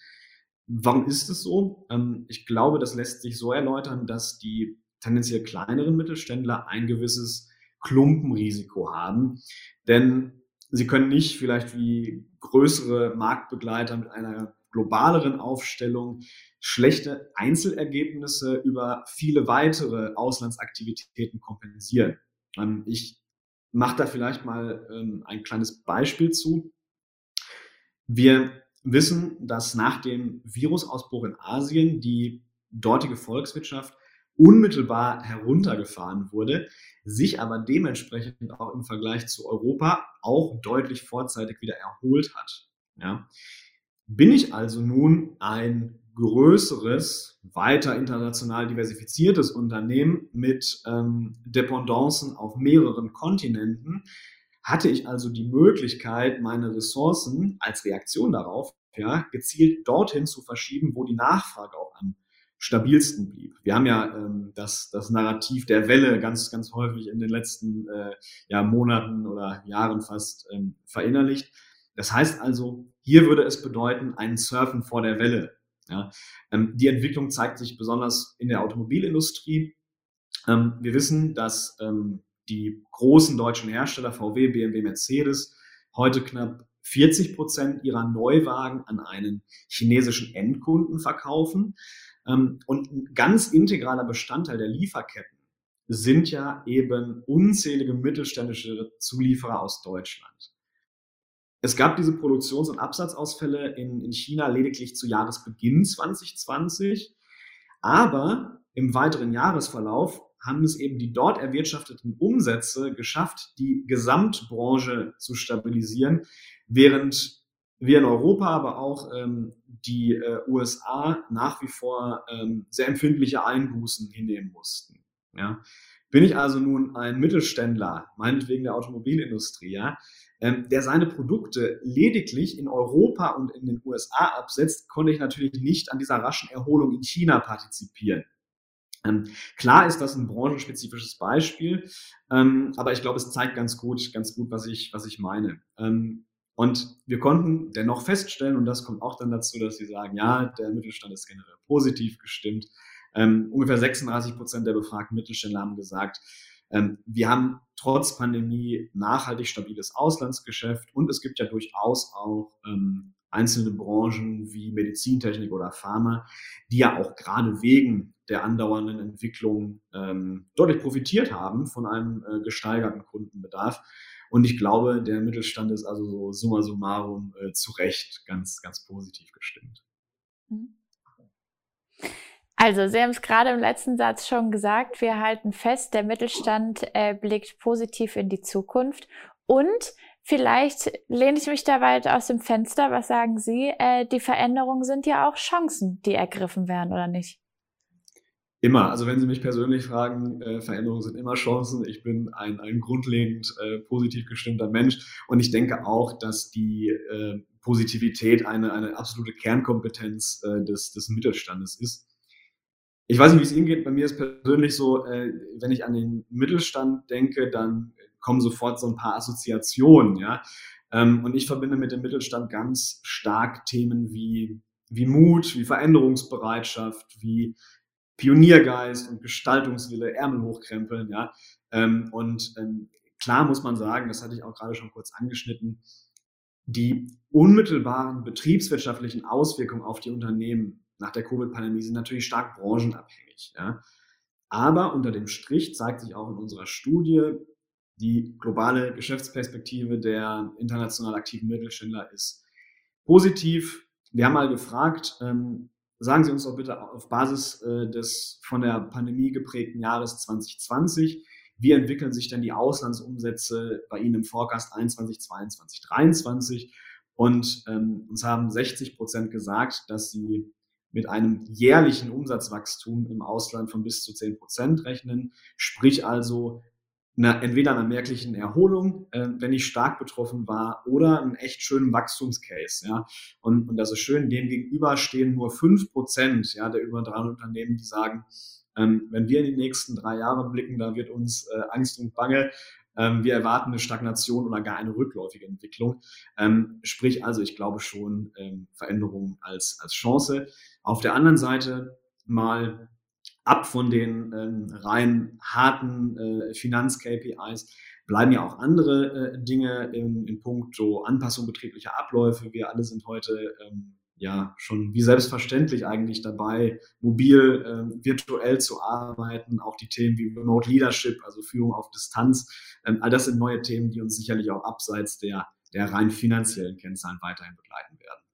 Warum ist es so? Ähm, ich glaube, das lässt sich so erläutern, dass die tendenziell kleineren Mittelständler ein gewisses Klumpenrisiko haben. Denn sie können nicht vielleicht wie größere Marktbegleiter mit einer globaleren Aufstellung schlechte Einzelergebnisse über viele weitere Auslandsaktivitäten kompensieren. Ähm, ich mache da vielleicht mal ähm, ein kleines Beispiel zu. Wir wissen, dass nach dem Virusausbruch in Asien die dortige Volkswirtschaft unmittelbar heruntergefahren wurde, sich aber dementsprechend auch im Vergleich zu Europa auch deutlich vorzeitig wieder erholt hat. Ja. Bin ich also nun ein größeres, weiter international diversifiziertes Unternehmen mit ähm, Dependancen auf mehreren Kontinenten, hatte ich also die Möglichkeit, meine Ressourcen als Reaktion darauf ja, gezielt dorthin zu verschieben, wo die Nachfrage auch am stabilsten blieb. Wir haben ja ähm, das, das Narrativ der Welle ganz, ganz häufig in den letzten äh, ja, Monaten oder Jahren fast ähm, verinnerlicht. Das heißt also, hier würde es bedeuten, ein Surfen vor der Welle. Ja. Ähm, die Entwicklung zeigt sich besonders in der Automobilindustrie. Ähm, wir wissen, dass ähm, die großen deutschen Hersteller VW, BMW, Mercedes heute knapp 40 Prozent ihrer Neuwagen an einen chinesischen Endkunden verkaufen. Ähm, und ein ganz integraler Bestandteil der Lieferketten sind ja eben unzählige mittelständische Zulieferer aus Deutschland. Es gab diese Produktions- und Absatzausfälle in, in China lediglich zu Jahresbeginn 2020, aber im weiteren Jahresverlauf haben es eben die dort erwirtschafteten Umsätze geschafft, die Gesamtbranche zu stabilisieren, während wir in Europa, aber auch ähm, die äh, USA nach wie vor ähm, sehr empfindliche Einbußen hinnehmen mussten. Ja. Bin ich also nun ein Mittelständler, meinetwegen der Automobilindustrie, ja, ähm, der seine Produkte lediglich in Europa und in den USA absetzt, konnte ich natürlich nicht an dieser raschen Erholung in China partizipieren. Ähm, klar ist das ein branchenspezifisches Beispiel, ähm, aber ich glaube, es zeigt ganz gut, ganz gut, was ich, was ich meine. Ähm, und wir konnten dennoch feststellen, und das kommt auch dann dazu, dass sie sagen, ja, der Mittelstand ist generell positiv gestimmt. Ungefähr 36 Prozent der befragten Mittelständler haben gesagt, wir haben trotz Pandemie nachhaltig stabiles Auslandsgeschäft und es gibt ja durchaus auch ähm, einzelne Branchen wie Medizintechnik oder Pharma, die ja auch gerade wegen der andauernden Entwicklung ähm, deutlich profitiert haben von einem äh, gesteigerten Kundenbedarf. Und ich glaube, der Mittelstand ist also so summa summarum äh, zu Recht ganz, ganz positiv gestimmt. Mhm. Also, Sie haben es gerade im letzten Satz schon gesagt, wir halten fest, der Mittelstand äh, blickt positiv in die Zukunft. Und vielleicht lehne ich mich da weit aus dem Fenster. Was sagen Sie? Äh, die Veränderungen sind ja auch Chancen, die ergriffen werden, oder nicht? Immer. Also wenn Sie mich persönlich fragen, äh, Veränderungen sind immer Chancen. Ich bin ein, ein grundlegend äh, positiv gestimmter Mensch und ich denke auch, dass die äh, Positivität eine, eine absolute Kernkompetenz äh, des, des Mittelstandes ist. Ich weiß nicht, wie es Ihnen geht. Bei mir ist persönlich so, äh, wenn ich an den Mittelstand denke, dann kommen sofort so ein paar Assoziationen, ja. Ähm, und ich verbinde mit dem Mittelstand ganz stark Themen wie, wie Mut, wie Veränderungsbereitschaft, wie Pioniergeist und Gestaltungswille, Ärmel hochkrempeln, ja. Ähm, und ähm, klar muss man sagen, das hatte ich auch gerade schon kurz angeschnitten, die unmittelbaren betriebswirtschaftlichen Auswirkungen auf die Unternehmen nach der Covid-Pandemie sind natürlich stark branchenabhängig. Ja. Aber unter dem Strich zeigt sich auch in unserer Studie, die globale Geschäftsperspektive der international aktiven Mittelständler ist positiv. Wir haben mal gefragt, ähm, sagen Sie uns doch bitte auf Basis äh, des von der Pandemie geprägten Jahres 2020, wie entwickeln sich denn die Auslandsumsätze bei Ihnen im Forecast 21, 22, 23? Und ähm, uns haben 60 Prozent gesagt, dass sie mit einem jährlichen Umsatzwachstum im Ausland von bis zu 10 Prozent rechnen, sprich also eine, entweder einer merklichen Erholung, äh, wenn ich stark betroffen war, oder einen echt schönen Wachstumscase. Ja? Und, und das ist schön, dem gegenüber stehen nur 5 Prozent ja, der über 300 Unternehmen, die sagen, ähm, wenn wir in die nächsten drei Jahre blicken, da wird uns äh, Angst und Bange. Ähm, wir erwarten eine Stagnation oder gar eine rückläufige Entwicklung. Ähm, sprich also, ich glaube schon ähm, Veränderungen als, als Chance. Auf der anderen Seite mal ab von den ähm, rein harten äh, Finanz-KPIs bleiben ja auch andere äh, Dinge in, in puncto Anpassung betrieblicher Abläufe. Wir alle sind heute ähm, ja schon wie selbstverständlich eigentlich dabei, mobil, ähm, virtuell zu arbeiten. Auch die Themen wie Remote Leadership, also Führung auf Distanz. Ähm, all das sind neue Themen, die uns sicherlich auch abseits der, der rein finanziellen Kennzahlen weiterhin begleiten werden.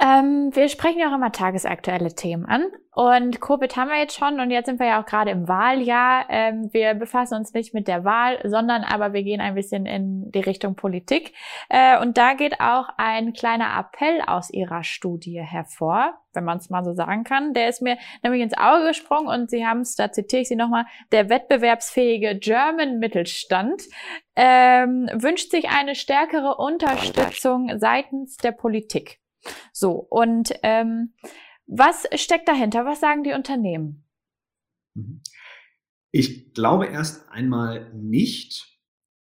Ähm, wir sprechen ja auch immer tagesaktuelle Themen an. Und Covid haben wir jetzt schon und jetzt sind wir ja auch gerade im Wahljahr. Ähm, wir befassen uns nicht mit der Wahl, sondern aber wir gehen ein bisschen in die Richtung Politik. Äh, und da geht auch ein kleiner Appell aus Ihrer Studie hervor, wenn man es mal so sagen kann. Der ist mir nämlich ins Auge gesprungen und Sie haben es, da zitiere ich Sie nochmal, der wettbewerbsfähige German Mittelstand ähm, wünscht sich eine stärkere Unterstützung seitens der Politik. So, und ähm, was steckt dahinter? Was sagen die Unternehmen? Mhm. Ich glaube erst einmal nicht,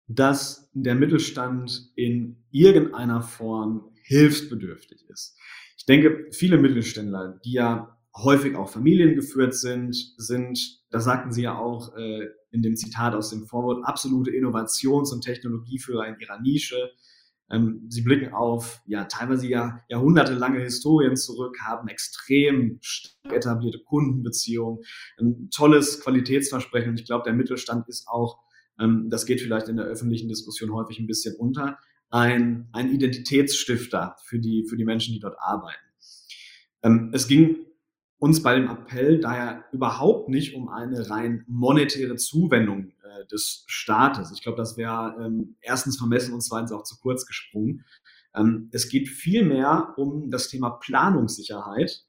dass der Mittelstand in irgendeiner Form hilfsbedürftig ist. Ich denke, viele Mittelständler, die ja häufig auch familiengeführt sind, sind, das sagten Sie ja auch äh, in dem Zitat aus dem Vorwort, absolute Innovations- und Technologieführer in ihrer Nische, sie blicken auf ja teilweise ja jahrhundertelange Historien zurück, haben extrem stark etablierte Kundenbeziehungen, ein tolles Qualitätsversprechen. Und ich glaube, der Mittelstand ist auch, ähm, das geht vielleicht in der öffentlichen Diskussion häufig ein bisschen unter, ein, ein Identitätsstifter für die, für die Menschen, die dort arbeiten. Ähm, es ging uns bei dem Appell daher überhaupt nicht um eine rein monetäre Zuwendung des Staates. Ich glaube, das wäre ähm, erstens vermessen und zweitens auch zu kurz gesprungen. Ähm, es geht vielmehr um das Thema Planungssicherheit,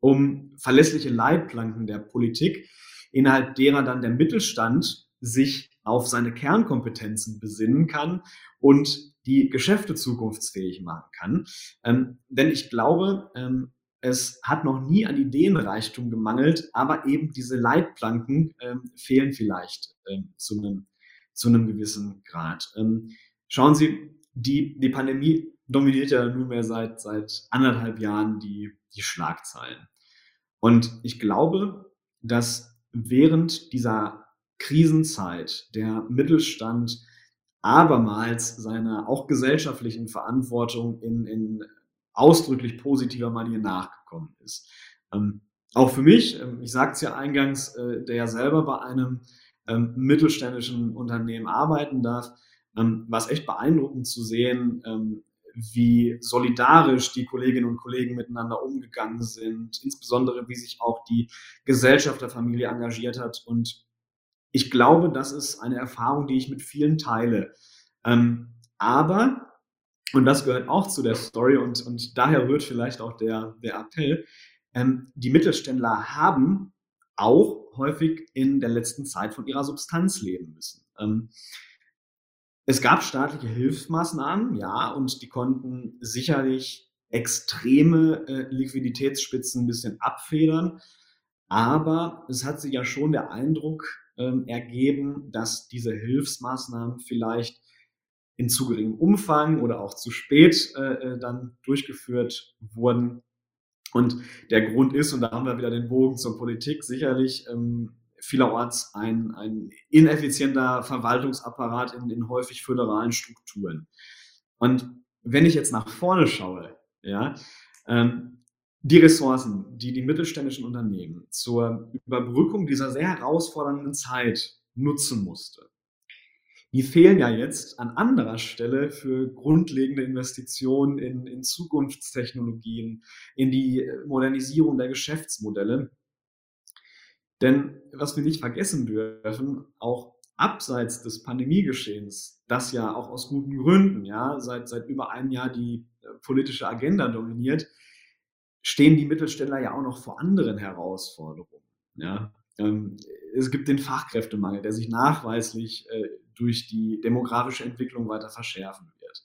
um verlässliche Leitplanken der Politik, innerhalb derer dann der Mittelstand sich auf seine Kernkompetenzen besinnen kann und die Geschäfte zukunftsfähig machen kann. Ähm, denn ich glaube, ähm, es hat noch nie an Ideenreichtum gemangelt, aber eben diese Leitplanken ähm, fehlen vielleicht ähm, zu, einem, zu einem gewissen Grad. Ähm, schauen Sie, die, die Pandemie dominiert ja nunmehr seit, seit anderthalb Jahren die, die Schlagzeilen. Und ich glaube, dass während dieser Krisenzeit der Mittelstand abermals seiner auch gesellschaftlichen Verantwortung in, in ausdrücklich positiver Manier nachgekommen ist. Ähm, auch für mich, ähm, ich sagte es ja eingangs, äh, der ja selber bei einem ähm, mittelständischen Unternehmen arbeiten darf, ähm, war es echt beeindruckend zu sehen, ähm, wie solidarisch die Kolleginnen und Kollegen miteinander umgegangen sind, insbesondere wie sich auch die Gesellschaft der Familie engagiert hat. Und ich glaube, das ist eine Erfahrung, die ich mit vielen teile. Ähm, aber, und das gehört auch zu der Story und, und daher rührt vielleicht auch der, der Appell, ähm, die Mittelständler haben auch häufig in der letzten Zeit von ihrer Substanz leben müssen. Ähm, es gab staatliche Hilfsmaßnahmen, ja, und die konnten sicherlich extreme äh, Liquiditätsspitzen ein bisschen abfedern. Aber es hat sich ja schon der Eindruck ähm, ergeben, dass diese Hilfsmaßnahmen vielleicht in zu geringem Umfang oder auch zu spät äh, äh dann durchgeführt wurden. Und der Grund ist, und da haben wir wieder den Bogen zur Politik, sicherlich ähm, vielerorts ein, ein ineffizienter Verwaltungsapparat in, in häufig föderalen Strukturen. Und wenn ich jetzt nach vorne schaue, ja, ähm, die Ressourcen, die die mittelständischen Unternehmen zur Überbrückung dieser sehr herausfordernden Zeit nutzen musste, die fehlen ja jetzt an anderer Stelle für grundlegende Investitionen in, in Zukunftstechnologien, in die Modernisierung der Geschäftsmodelle. Denn was wir nicht vergessen dürfen, auch abseits des Pandemiegeschehens, das ja auch aus guten Gründen, ja, seit, seit über einem Jahr die äh, politische Agenda dominiert, stehen die Mittelständler ja auch noch vor anderen Herausforderungen. Ja. Ähm, es gibt den Fachkräftemangel, der sich nachweislich äh, durch die demografische Entwicklung weiter verschärfen wird.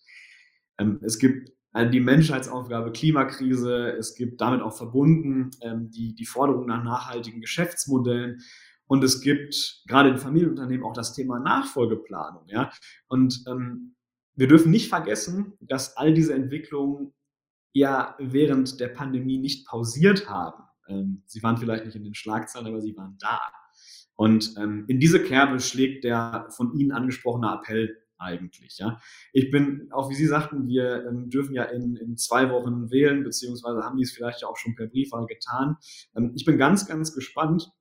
Ähm, es gibt die Menschheitsaufgabe Klimakrise, es gibt damit auch verbunden ähm, die, die Forderung nach nachhaltigen Geschäftsmodellen und es gibt gerade in Familienunternehmen auch das Thema Nachfolgeplanung. Ja? Und ähm, wir dürfen nicht vergessen, dass all diese Entwicklungen ja während der Pandemie nicht pausiert haben. Ähm, sie waren vielleicht nicht in den Schlagzeilen, aber sie waren da. Und ähm, in diese Kerbe schlägt der von Ihnen angesprochene Appell eigentlich. Ja, ich bin, auch wie Sie sagten, wir ähm, dürfen ja in, in zwei Wochen wählen, beziehungsweise haben die es vielleicht ja auch schon per Briefwahl getan. Ähm, ich bin ganz, ganz gespannt,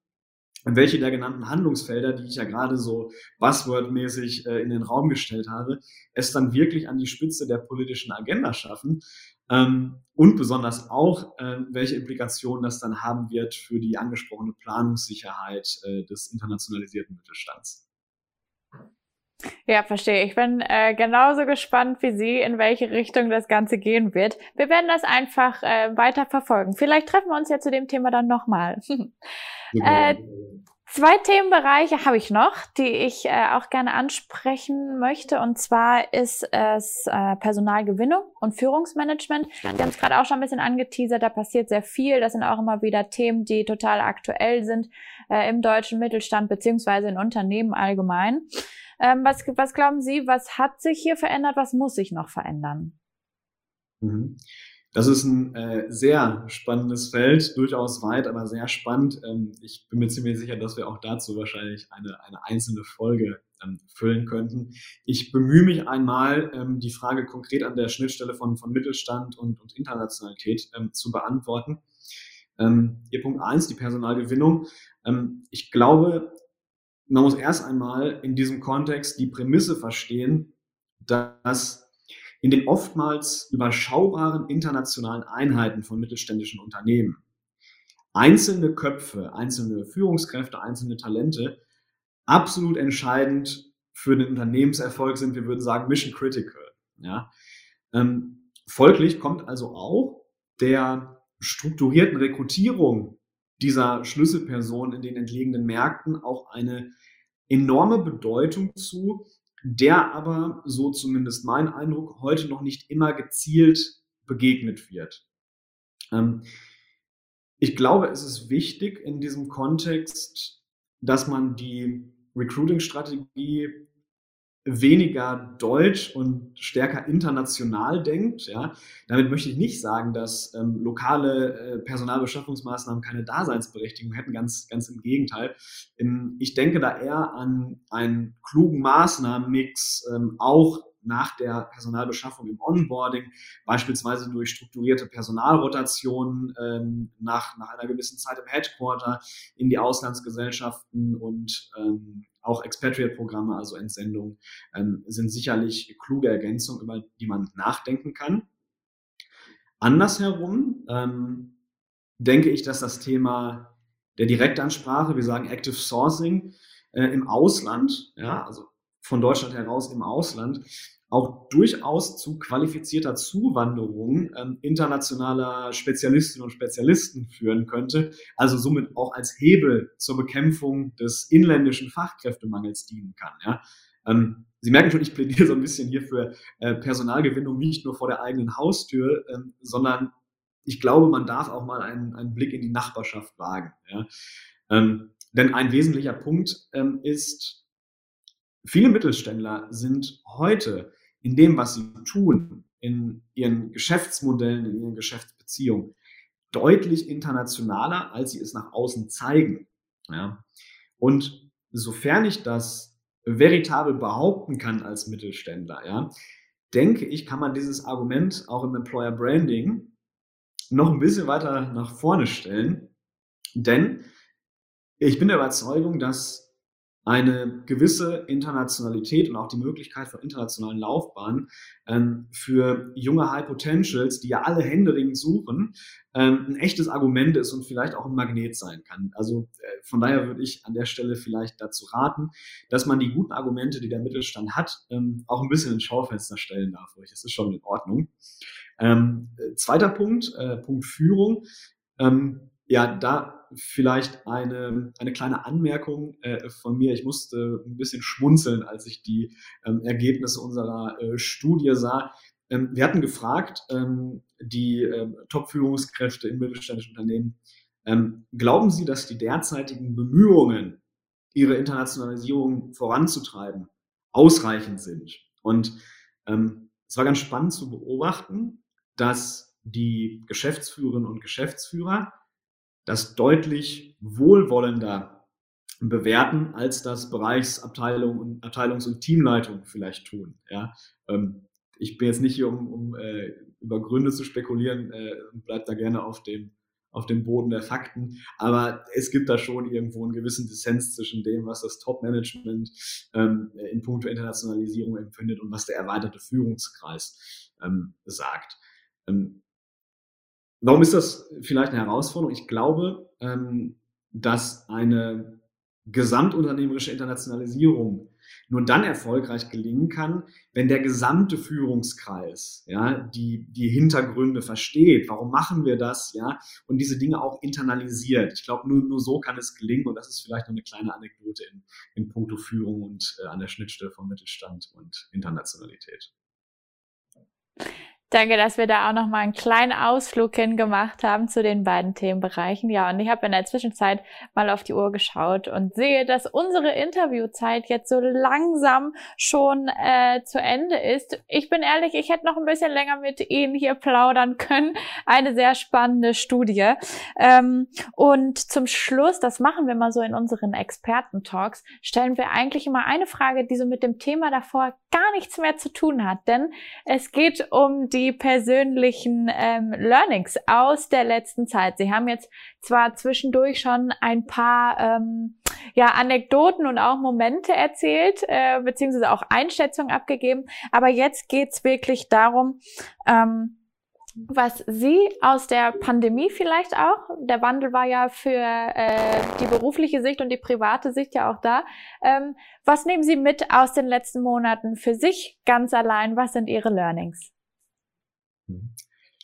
welche der genannten Handlungsfelder, die ich ja gerade so buzzwordmäßig äh, in den Raum gestellt habe, es dann wirklich an die Spitze der politischen Agenda schaffen. Ähm, und besonders auch, äh, welche Implikationen das dann haben wird für die angesprochene Planungssicherheit äh, des internationalisierten Mittelstands. Ja, verstehe. Ich bin äh, genauso gespannt wie Sie, in welche Richtung das Ganze gehen wird. Wir werden das einfach äh, weiter verfolgen. Vielleicht treffen wir uns ja zu dem Thema dann nochmal. äh, Zwei Themenbereiche habe ich noch, die ich äh, auch gerne ansprechen möchte. Und zwar ist es äh, Personalgewinnung und Führungsmanagement. Wir haben es gerade auch schon ein bisschen angeteasert, da passiert sehr viel. Das sind auch immer wieder Themen, die total aktuell sind äh, im deutschen Mittelstand beziehungsweise in Unternehmen allgemein. Ähm, was, was glauben Sie, was hat sich hier verändert, was muss sich noch verändern? Mhm. Das ist ein äh, sehr spannendes Feld, durchaus weit, aber sehr spannend. Ähm, ich bin mir ziemlich sicher, dass wir auch dazu wahrscheinlich eine, eine einzelne Folge ähm, füllen könnten. Ich bemühe mich einmal, ähm, die Frage konkret an der Schnittstelle von, von Mittelstand und, und Internationalität ähm, zu beantworten. Ähm, hier Punkt eins, die Personalgewinnung. Ähm, ich glaube, man muss erst einmal in diesem Kontext die Prämisse verstehen, dass in den oftmals überschaubaren internationalen Einheiten von mittelständischen Unternehmen einzelne Köpfe, einzelne Führungskräfte, einzelne Talente absolut entscheidend für den Unternehmenserfolg sind. Wir würden sagen Mission Critical. Ja? Ähm, folglich kommt also auch der strukturierten Rekrutierung dieser Schlüsselpersonen in den entlegenen Märkten auch eine enorme Bedeutung zu, der aber, so zumindest mein Eindruck, heute noch nicht immer gezielt begegnet wird. Ähm, ich glaube, es ist wichtig in diesem Kontext, dass man die Recruiting-Strategie weniger deutsch und stärker international denkt. Ja. Damit möchte ich nicht sagen, dass ähm, lokale äh, Personalbeschaffungsmaßnahmen keine Daseinsberechtigung hätten, ganz, ganz im Gegenteil. Ähm, ich denke da eher an einen klugen Maßnahmenmix, ähm, auch nach der Personalbeschaffung im Onboarding, beispielsweise durch strukturierte Personalrotationen ähm, nach, nach einer gewissen Zeit im Headquarter in die Auslandsgesellschaften und ähm, auch Expatriate-Programme, also Entsendungen, ähm, sind sicherlich kluge Ergänzungen, über die man nachdenken kann. Andersherum ähm, denke ich, dass das Thema der Direktansprache, wir sagen Active Sourcing, äh, im Ausland, ja, also von Deutschland heraus im Ausland, auch durchaus zu qualifizierter Zuwanderung ähm, internationaler Spezialistinnen und Spezialisten führen könnte, also somit auch als Hebel zur Bekämpfung des inländischen Fachkräftemangels dienen kann. Ja. Ähm, Sie merken schon, ich plädiere so ein bisschen hier für äh, Personalgewinnung nicht nur vor der eigenen Haustür, ähm, sondern ich glaube, man darf auch mal einen, einen Blick in die Nachbarschaft wagen. Ja. Ähm, denn ein wesentlicher Punkt ähm, ist, viele Mittelständler sind heute in dem, was sie tun, in ihren Geschäftsmodellen, in ihren Geschäftsbeziehungen, deutlich internationaler, als sie es nach außen zeigen. Ja. Und sofern ich das veritabel behaupten kann als Mittelständler, ja, denke ich, kann man dieses Argument auch im Employer Branding noch ein bisschen weiter nach vorne stellen. Denn ich bin der Überzeugung, dass eine gewisse Internationalität und auch die Möglichkeit von internationalen Laufbahnen ähm, für junge High Potentials, die ja alle händeringend suchen, ähm, ein echtes Argument ist und vielleicht auch ein Magnet sein kann. Also äh, von daher würde ich an der Stelle vielleicht dazu raten, dass man die guten Argumente, die der Mittelstand hat, ähm, auch ein bisschen ins Schaufenster stellen darf. Das ist schon in Ordnung. Ähm, äh, zweiter Punkt, äh, Punkt Führung. Ähm, ja, da vielleicht eine, eine kleine Anmerkung äh, von mir. Ich musste ein bisschen schmunzeln, als ich die ähm, Ergebnisse unserer äh, Studie sah. Ähm, wir hatten gefragt, ähm, die ähm, Top-Führungskräfte in mittelständischen Unternehmen, ähm, glauben Sie, dass die derzeitigen Bemühungen, ihre Internationalisierung voranzutreiben, ausreichend sind? Und ähm, es war ganz spannend zu beobachten, dass die Geschäftsführerinnen und Geschäftsführer das deutlich wohlwollender bewerten, als das Bereichsabteilung und Abteilungs- und Teamleitung vielleicht tun. Ja, ähm, ich bin jetzt nicht hier, um, um äh, über Gründe zu spekulieren, äh, bleibt da gerne auf dem auf dem Boden der Fakten. Aber es gibt da schon irgendwo einen gewissen Dissens zwischen dem, was das Top-Management ähm, in puncto Internationalisierung empfindet und was der erweiterte Führungskreis ähm, sagt. Ähm, Warum ist das vielleicht eine Herausforderung? Ich glaube, ähm, dass eine gesamtunternehmerische Internationalisierung nur dann erfolgreich gelingen kann, wenn der gesamte Führungskreis ja, die, die Hintergründe versteht, warum machen wir das, ja, und diese Dinge auch internalisiert. Ich glaube, nur, nur so kann es gelingen und das ist vielleicht noch eine kleine Anekdote in, in puncto Führung und äh, an der Schnittstelle von Mittelstand und Internationalität. Danke, dass wir da auch noch mal einen kleinen Ausflug hingemacht haben zu den beiden Themenbereichen. Ja, und ich habe in der Zwischenzeit mal auf die Uhr geschaut und sehe, dass unsere Interviewzeit jetzt so langsam schon äh, zu Ende ist. Ich bin ehrlich, ich hätte noch ein bisschen länger mit Ihnen hier plaudern können. Eine sehr spannende Studie. Ähm, und zum Schluss, das machen wir mal so in unseren Experten-Talks, stellen wir eigentlich immer eine Frage, die so mit dem Thema davor gar nichts mehr zu tun hat. Denn es geht um die die persönlichen ähm, Learnings aus der letzten Zeit. Sie haben jetzt zwar zwischendurch schon ein paar ähm, ja, Anekdoten und auch Momente erzählt, äh, beziehungsweise auch Einschätzungen abgegeben, aber jetzt geht's wirklich darum, ähm, was Sie aus der Pandemie vielleicht auch, der Wandel war ja für äh, die berufliche Sicht und die private Sicht ja auch da, ähm, was nehmen Sie mit aus den letzten Monaten für sich ganz allein? Was sind Ihre Learnings?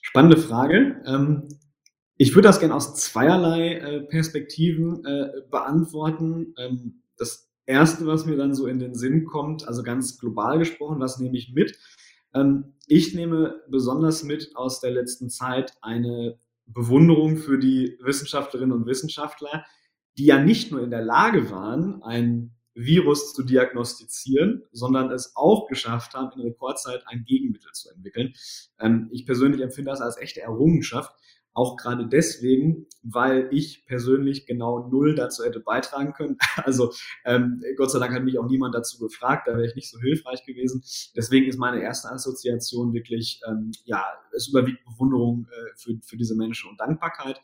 Spannende Frage. Ähm, ich würde das gerne aus zweierlei äh, Perspektiven äh, beantworten. Ähm, das erste, was mir dann so in den Sinn kommt, also ganz global gesprochen, was nehme ich mit? Ähm, ich nehme besonders mit aus der letzten Zeit eine Bewunderung für die Wissenschaftlerinnen und Wissenschaftler, die ja nicht nur in der Lage waren, ein Virus zu diagnostizieren, sondern es auch geschafft haben, in Rekordzeit ein Gegenmittel zu entwickeln. Ähm, ich persönlich empfinde das als echte Errungenschaft, auch gerade deswegen, weil ich persönlich genau null dazu hätte beitragen können. Also ähm, Gott sei Dank hat mich auch niemand dazu gefragt, da wäre ich nicht so hilfreich gewesen. Deswegen ist meine erste Assoziation wirklich, ähm, ja, es überwiegt Bewunderung äh, für, für diese Menschen und Dankbarkeit.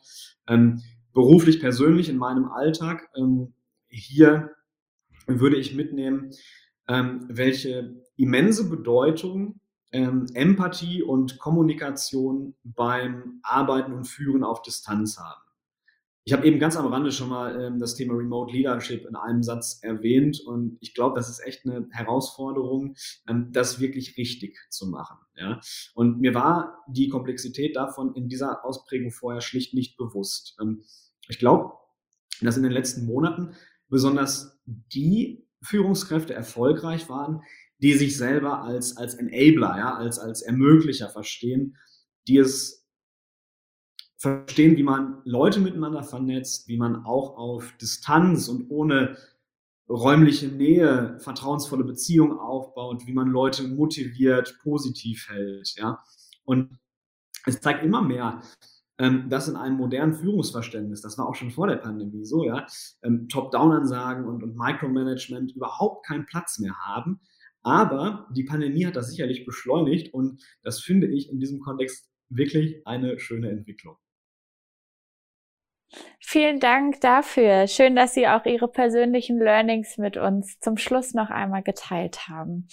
Ähm, beruflich, persönlich in meinem Alltag, ähm, hier würde ich mitnehmen, ähm, welche immense Bedeutung ähm, Empathie und Kommunikation beim Arbeiten und Führen auf Distanz haben. Ich habe eben ganz am Rande schon mal ähm, das Thema Remote Leadership in einem Satz erwähnt und ich glaube, das ist echt eine Herausforderung, ähm, das wirklich richtig zu machen. Ja? Und mir war die Komplexität davon in dieser Ausprägung vorher schlicht nicht bewusst. Ähm, ich glaube, dass in den letzten Monaten besonders die Führungskräfte erfolgreich waren, die sich selber als, als Enabler, ja, als, als Ermöglicher verstehen, die es verstehen, wie man Leute miteinander vernetzt, wie man auch auf Distanz und ohne räumliche Nähe vertrauensvolle Beziehungen aufbaut, wie man Leute motiviert, positiv hält, ja. Und es zeigt immer mehr, ähm, dass in einem modernen Führungsverständnis, das war auch schon vor der Pandemie so, ja, ähm, Top-Down-Ansagen und, und Micromanagement überhaupt keinen Platz mehr haben, aber die Pandemie hat das sicherlich beschleunigt und das finde ich in diesem Kontext wirklich eine schöne Entwicklung. Vielen Dank dafür. Schön, dass Sie auch Ihre persönlichen Learnings mit uns zum Schluss noch einmal geteilt haben.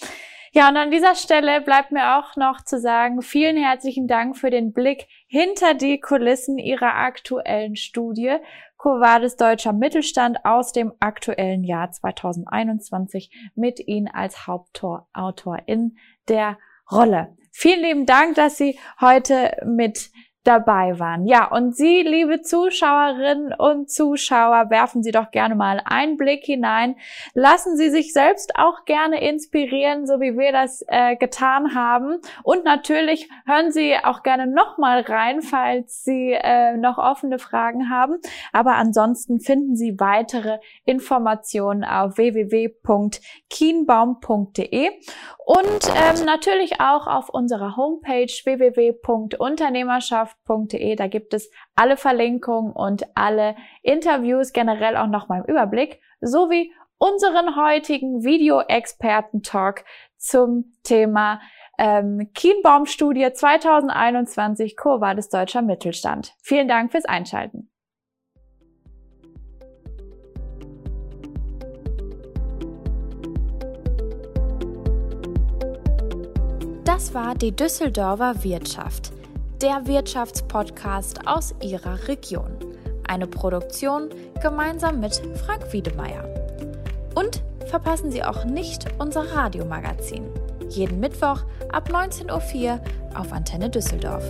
Ja, und an dieser Stelle bleibt mir auch noch zu sagen, vielen herzlichen Dank für den Blick hinter die Kulissen Ihrer aktuellen Studie Covades Deutscher Mittelstand aus dem aktuellen Jahr 2021 mit Ihnen als Hauptautor in der Rolle. Vielen lieben Dank, dass Sie heute mit dabei waren. Ja, und Sie, liebe Zuschauerinnen und Zuschauer, werfen Sie doch gerne mal einen Blick hinein. Lassen Sie sich selbst auch gerne inspirieren, so wie wir das äh, getan haben. Und natürlich hören Sie auch gerne nochmal rein, falls Sie äh, noch offene Fragen haben. Aber ansonsten finden Sie weitere Informationen auf www.kienbaum.de und ähm, natürlich auch auf unserer Homepage www.unternehmerschaft.de. Da gibt es alle Verlinkungen und alle Interviews, generell auch noch mal im Überblick, sowie unseren heutigen Video-Experten-Talk zum Thema ähm, Kienbaum-Studie 2021 Kurvades Deutscher Mittelstand. Vielen Dank fürs Einschalten. Das war die Düsseldorfer Wirtschaft, der Wirtschaftspodcast aus Ihrer Region. Eine Produktion gemeinsam mit Frank Wiedemeyer. Und verpassen Sie auch nicht unser Radiomagazin. Jeden Mittwoch ab 19.04 Uhr auf Antenne Düsseldorf.